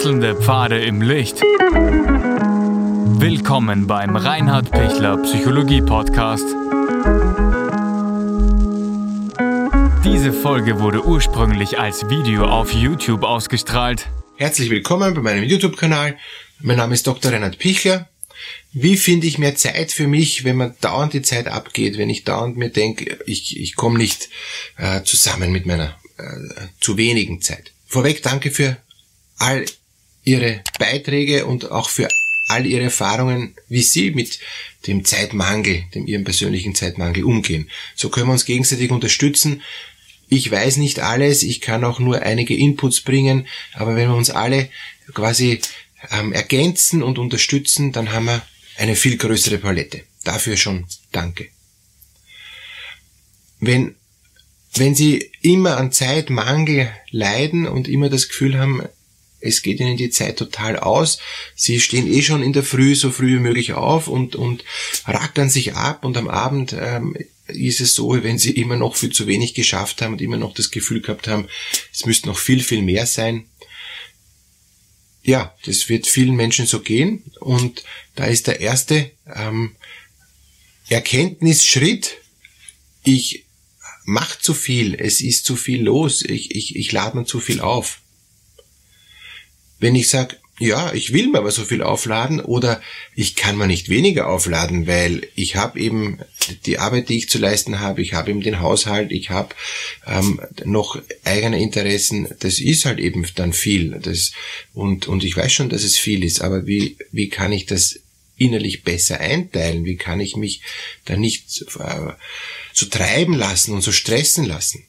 Wechselnde Pfade im Licht. Willkommen beim Reinhard Pichler Psychologie Podcast. Diese Folge wurde ursprünglich als Video auf YouTube ausgestrahlt. Herzlich willkommen bei meinem YouTube-Kanal. Mein Name ist Dr. Reinhard Pichler. Wie finde ich mehr Zeit für mich, wenn man dauernd die Zeit abgeht, wenn ich dauernd mir denke, ich, ich komme nicht äh, zusammen mit meiner äh, zu wenigen Zeit. Vorweg danke für all Ihre Beiträge und auch für all Ihre Erfahrungen, wie Sie mit dem Zeitmangel, dem Ihrem persönlichen Zeitmangel umgehen. So können wir uns gegenseitig unterstützen. Ich weiß nicht alles, ich kann auch nur einige Inputs bringen, aber wenn wir uns alle quasi ähm, ergänzen und unterstützen, dann haben wir eine viel größere Palette. Dafür schon danke. Wenn wenn Sie immer an Zeitmangel leiden und immer das Gefühl haben, es geht Ihnen die Zeit total aus, Sie stehen eh schon in der Früh so früh wie möglich auf und, und rackern sich ab und am Abend ähm, ist es so, wenn Sie immer noch viel zu wenig geschafft haben und immer noch das Gefühl gehabt haben, es müsste noch viel, viel mehr sein. Ja, das wird vielen Menschen so gehen und da ist der erste ähm, Erkenntnisschritt, ich macht zu viel, es ist zu viel los, ich, ich, ich lade mir zu viel auf. Wenn ich sage, ja, ich will mir aber so viel aufladen oder ich kann mir nicht weniger aufladen, weil ich habe eben die Arbeit, die ich zu leisten habe, ich habe eben den Haushalt, ich habe ähm, noch eigene Interessen, das ist halt eben dann viel. Das, und, und ich weiß schon, dass es viel ist, aber wie, wie kann ich das innerlich besser einteilen? Wie kann ich mich da nicht äh, so treiben lassen und so stressen lassen?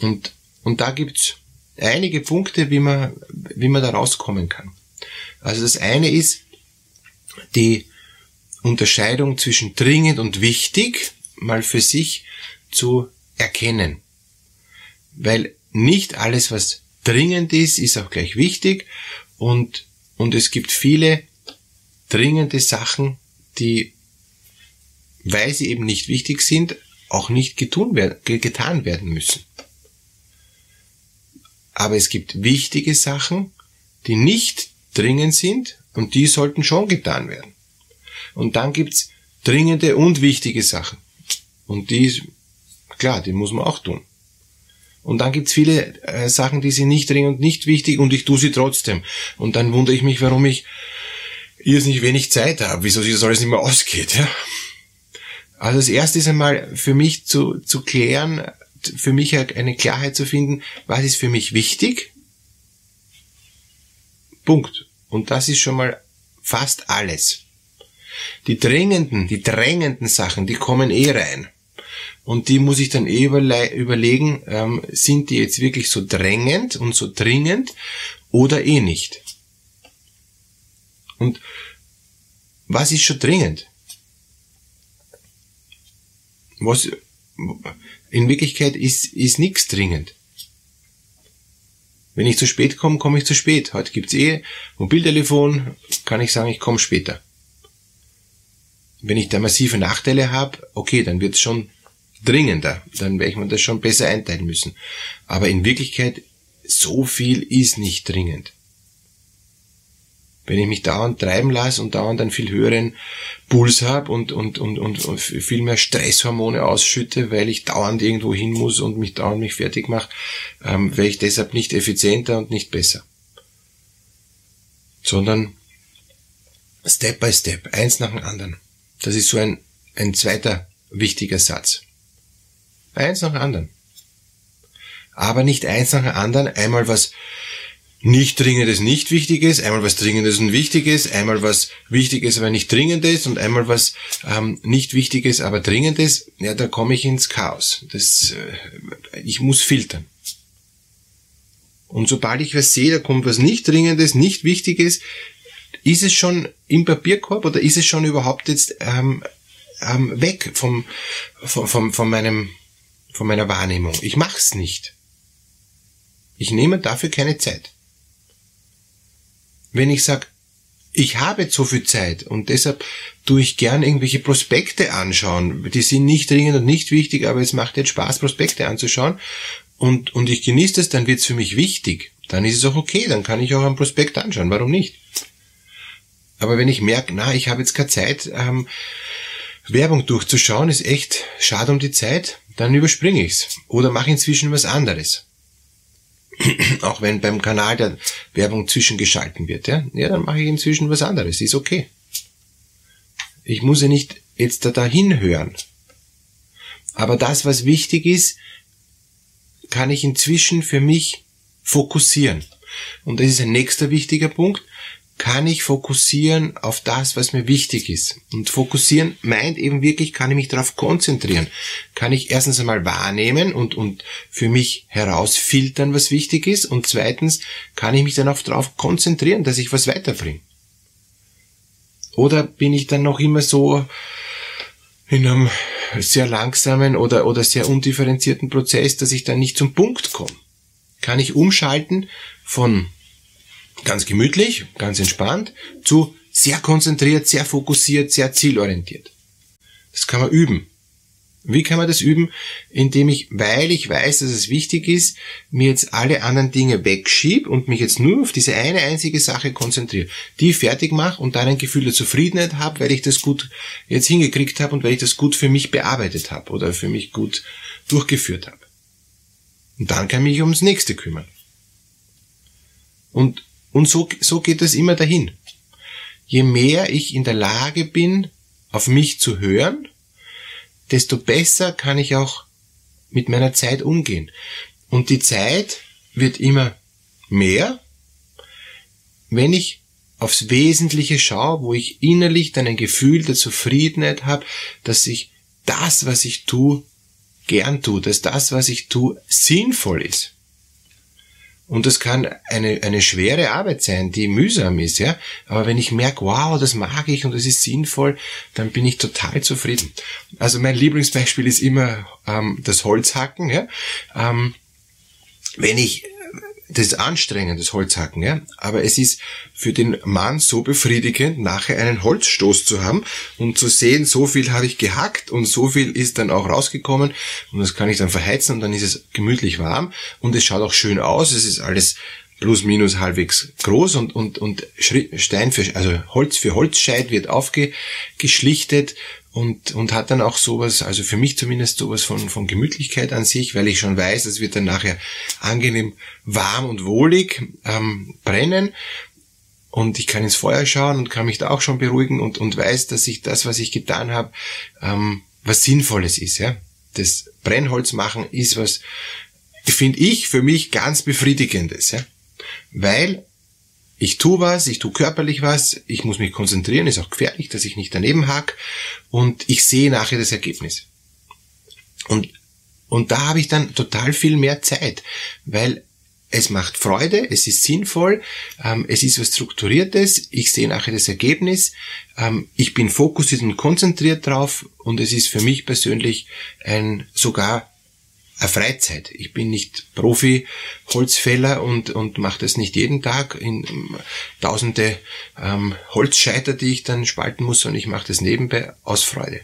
Und, und da gibt's einige Punkte, wie man, wie man da rauskommen kann. Also das eine ist die Unterscheidung zwischen dringend und wichtig mal für sich zu erkennen. Weil nicht alles, was dringend ist, ist auch gleich wichtig und, und es gibt viele dringende Sachen, die, weil sie eben nicht wichtig sind, auch nicht getun werden, getan werden müssen. Aber es gibt wichtige Sachen, die nicht dringend sind und die sollten schon getan werden. Und dann gibt's dringende und wichtige Sachen. Und die, klar, die muss man auch tun. Und dann gibt's viele äh, Sachen, die sind nicht dringend und nicht wichtig und ich tue sie trotzdem. Und dann wundere ich mich, warum ich irrsinnig wenig Zeit habe, wieso sich das alles nicht mehr ausgeht. Ja? Also das erste ist einmal für mich zu, zu klären, für mich eine Klarheit zu finden, was ist für mich wichtig. Punkt. Und das ist schon mal fast alles. Die drängenden, die drängenden Sachen, die kommen eh rein. Und die muss ich dann eh überlegen, ähm, sind die jetzt wirklich so drängend und so dringend oder eh nicht. Und was ist schon dringend? Was, in Wirklichkeit ist, ist nichts dringend. Wenn ich zu spät komme, komme ich zu spät. Heute gibt's eh Mobiltelefon, kann ich sagen, ich komme später. Wenn ich da massive Nachteile habe, okay, dann wird's schon dringender. Dann werde ich mir das schon besser einteilen müssen. Aber in Wirklichkeit, so viel ist nicht dringend wenn ich mich dauernd treiben lasse und dauernd einen viel höheren Puls habe und, und, und, und, und viel mehr Stresshormone ausschütte, weil ich dauernd irgendwo hin muss und mich dauernd mich fertig mache, ähm, wäre ich deshalb nicht effizienter und nicht besser. Sondern Step by Step, eins nach dem anderen. Das ist so ein, ein zweiter wichtiger Satz. Eins nach dem anderen. Aber nicht eins nach dem anderen, einmal was nicht dringendes, nicht wichtiges, einmal was dringendes und wichtiges, einmal was wichtiges, aber nicht dringendes und einmal was ähm, nicht wichtiges, aber dringendes, ja, da komme ich ins Chaos. Das, äh, ich muss filtern. Und sobald ich was sehe, da kommt was nicht dringendes, nicht wichtiges, ist es schon im Papierkorb oder ist es schon überhaupt jetzt ähm, ähm, weg vom, vom, vom, von meinem, von meiner Wahrnehmung? Ich mach's nicht. Ich nehme dafür keine Zeit wenn ich sage, ich habe so viel Zeit und deshalb tue ich gern irgendwelche Prospekte anschauen. Die sind nicht dringend und nicht wichtig, aber es macht jetzt Spaß, Prospekte anzuschauen und, und ich genieße das, dann wird es für mich wichtig. dann ist es auch okay, dann kann ich auch einen Prospekt anschauen, warum nicht? Aber wenn ich merke, na, ich habe jetzt keine Zeit, ähm, Werbung durchzuschauen, ist echt schade um die Zeit, dann überspringe ich's oder mache inzwischen was anderes. auch wenn beim Kanal der Werbung zwischengeschalten wird, ja, ja, dann mache ich inzwischen was anderes, ist okay. Ich muss ja nicht jetzt da dahin hören. Aber das, was wichtig ist, kann ich inzwischen für mich fokussieren. Und das ist ein nächster wichtiger Punkt kann ich fokussieren auf das, was mir wichtig ist. Und fokussieren meint eben wirklich, kann ich mich darauf konzentrieren. Kann ich erstens einmal wahrnehmen und, und für mich herausfiltern, was wichtig ist. Und zweitens kann ich mich dann auch darauf konzentrieren, dass ich was weiterbringe. Oder bin ich dann noch immer so in einem sehr langsamen oder, oder sehr undifferenzierten Prozess, dass ich dann nicht zum Punkt komme? Kann ich umschalten von ganz gemütlich, ganz entspannt, zu sehr konzentriert, sehr fokussiert, sehr zielorientiert. Das kann man üben. Wie kann man das üben? Indem ich, weil ich weiß, dass es wichtig ist, mir jetzt alle anderen Dinge wegschiebe und mich jetzt nur auf diese eine einzige Sache konzentriere, die fertig mache und dann ein Gefühl der Zufriedenheit habe, weil ich das gut jetzt hingekriegt habe und weil ich das gut für mich bearbeitet habe oder für mich gut durchgeführt habe. Und dann kann ich mich ums nächste kümmern. Und und so, so geht es immer dahin. Je mehr ich in der Lage bin, auf mich zu hören, desto besser kann ich auch mit meiner Zeit umgehen. Und die Zeit wird immer mehr, wenn ich aufs Wesentliche schaue, wo ich innerlich dann ein Gefühl der Zufriedenheit habe, dass ich das, was ich tue, gern tue, dass das, was ich tue, sinnvoll ist. Und das kann eine, eine schwere Arbeit sein, die mühsam ist, ja. Aber wenn ich merke, wow, das mag ich und das ist sinnvoll, dann bin ich total zufrieden. Also mein Lieblingsbeispiel ist immer ähm, das Holzhacken, ja. Ähm, wenn ich das ist anstrengend, das Holzhacken, ja. Aber es ist für den Mann so befriedigend, nachher einen Holzstoß zu haben und zu sehen, so viel habe ich gehackt und so viel ist dann auch rausgekommen und das kann ich dann verheizen und dann ist es gemütlich warm und es schaut auch schön aus. Es ist alles plus minus halbwegs groß und, und, und Stein für, also Holz für Holzscheit wird aufgeschlichtet und, und hat dann auch sowas, also für mich zumindest sowas von, von Gemütlichkeit an sich, weil ich schon weiß, es wird dann nachher angenehm warm und wohlig ähm, brennen und ich kann ins Feuer schauen und kann mich da auch schon beruhigen und, und weiß, dass ich das, was ich getan habe, ähm, was Sinnvolles ist. Ja? Das Brennholz machen ist was, finde ich, für mich ganz befriedigendes. Ja? Weil ich tue was, ich tue körperlich was, ich muss mich konzentrieren, ist auch gefährlich, dass ich nicht daneben hack und ich sehe nachher das Ergebnis. Und, und da habe ich dann total viel mehr Zeit, weil es macht Freude, es ist sinnvoll, ähm, es ist was Strukturiertes, ich sehe nachher das Ergebnis, ähm, ich bin fokussiert und konzentriert drauf und es ist für mich persönlich ein sogar eine Freizeit. Ich bin nicht Profi-Holzfäller und, und mache das nicht jeden Tag in tausende ähm, Holzscheiter, die ich dann spalten muss, sondern ich mache das nebenbei aus Freude.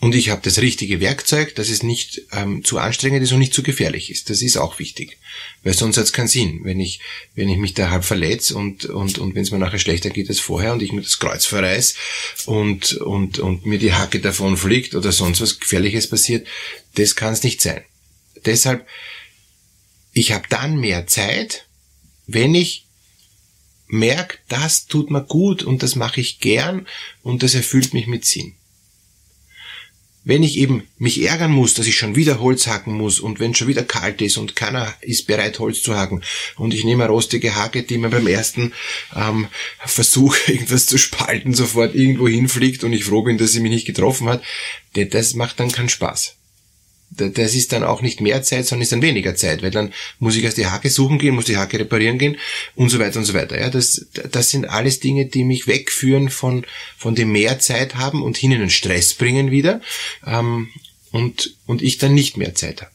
Und ich habe das richtige Werkzeug, dass es nicht ähm, zu anstrengend ist und nicht zu gefährlich ist. Das ist auch wichtig. Weil sonst hat es keinen Sinn. Wenn ich, wenn ich mich da halb verletze und, und, und wenn es mir nachher schlechter geht als vorher und ich mir das Kreuz verreiß und, und, und mir die Hacke davon fliegt oder sonst was Gefährliches passiert, das kann es nicht sein. Deshalb, ich habe dann mehr Zeit, wenn ich merke, das tut mir gut und das mache ich gern und das erfüllt mich mit Sinn. Wenn ich eben mich ärgern muss, dass ich schon wieder Holz hacken muss und wenn schon wieder kalt ist und keiner ist bereit, Holz zu hacken und ich nehme eine rostige Hacke, die mir beim ersten ähm, Versuch, irgendwas zu spalten, sofort irgendwo hinfliegt und ich froh bin, dass sie mich nicht getroffen hat, das macht dann keinen Spaß das ist dann auch nicht mehr Zeit, sondern ist dann weniger Zeit, weil dann muss ich erst die Hake suchen gehen, muss die Hake reparieren gehen und so weiter und so weiter. Ja, das, das sind alles Dinge, die mich wegführen von, von dem mehr Zeit haben und hin in den Stress bringen wieder ähm, und, und ich dann nicht mehr Zeit habe.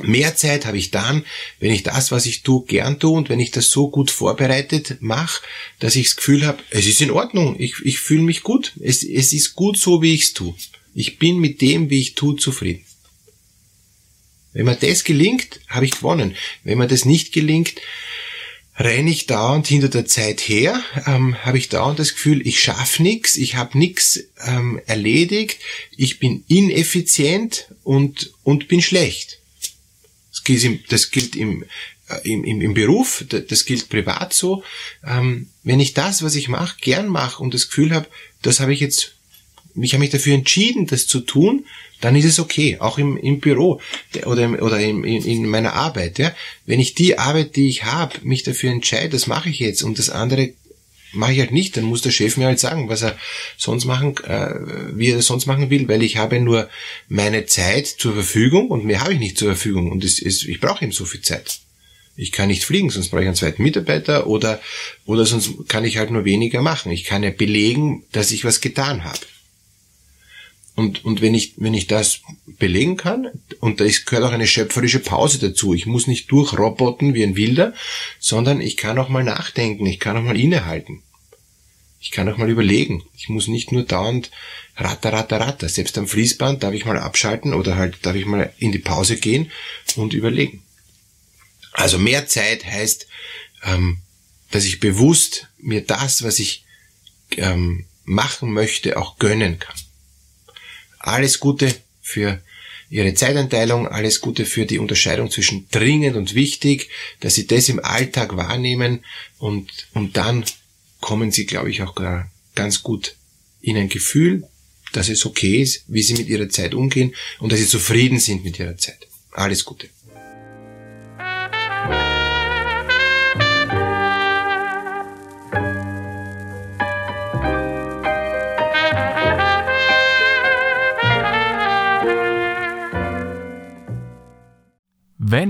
Mehr Zeit habe ich dann, wenn ich das, was ich tue, gern tue und wenn ich das so gut vorbereitet mache, dass ich das Gefühl habe, es ist in Ordnung, ich, ich fühle mich gut, es, es ist gut so, wie ich es tue. Ich bin mit dem, wie ich tue, zufrieden. Wenn mir das gelingt, habe ich gewonnen. Wenn mir das nicht gelingt, renne ich dauernd hinter der Zeit her, ähm, habe ich dauernd das Gefühl, ich schaffe nichts, ich habe nichts ähm, erledigt, ich bin ineffizient und, und bin schlecht. Das gilt im, das gilt im, äh, im, im, im Beruf, das gilt privat so. Ähm, wenn ich das, was ich mache, gern mache und das Gefühl habe, das habe ich jetzt, ich habe mich dafür entschieden, das zu tun, dann ist es okay, auch im, im Büro oder, oder in, in, in meiner Arbeit. Ja? Wenn ich die Arbeit, die ich habe, mich dafür entscheide, das mache ich jetzt und das andere mache ich halt nicht, dann muss der Chef mir halt sagen, was er sonst machen, äh, wie er sonst machen will, weil ich habe nur meine Zeit zur Verfügung und mehr habe ich nicht zur Verfügung und es, es, ich brauche ihm so viel Zeit. Ich kann nicht fliegen, sonst brauche ich einen zweiten Mitarbeiter oder, oder sonst kann ich halt nur weniger machen. Ich kann ja belegen, dass ich was getan habe. Und, und wenn ich, wenn ich das belegen kann, und da gehört auch eine schöpferische Pause dazu. Ich muss nicht durchroboten wie ein Wilder, sondern ich kann auch mal nachdenken, ich kann auch mal innehalten. Ich kann auch mal überlegen. Ich muss nicht nur dauernd ratter, ratter, ratter. Selbst am Fließband darf ich mal abschalten oder halt darf ich mal in die Pause gehen und überlegen. Also mehr Zeit heißt, ähm, dass ich bewusst mir das, was ich ähm, machen möchte, auch gönnen kann. Alles Gute für Ihre Zeitanteilung, alles Gute für die Unterscheidung zwischen dringend und wichtig, dass Sie das im Alltag wahrnehmen und, und dann kommen Sie, glaube ich, auch ganz gut in ein Gefühl, dass es okay ist, wie Sie mit Ihrer Zeit umgehen und dass Sie zufrieden sind mit Ihrer Zeit. Alles Gute.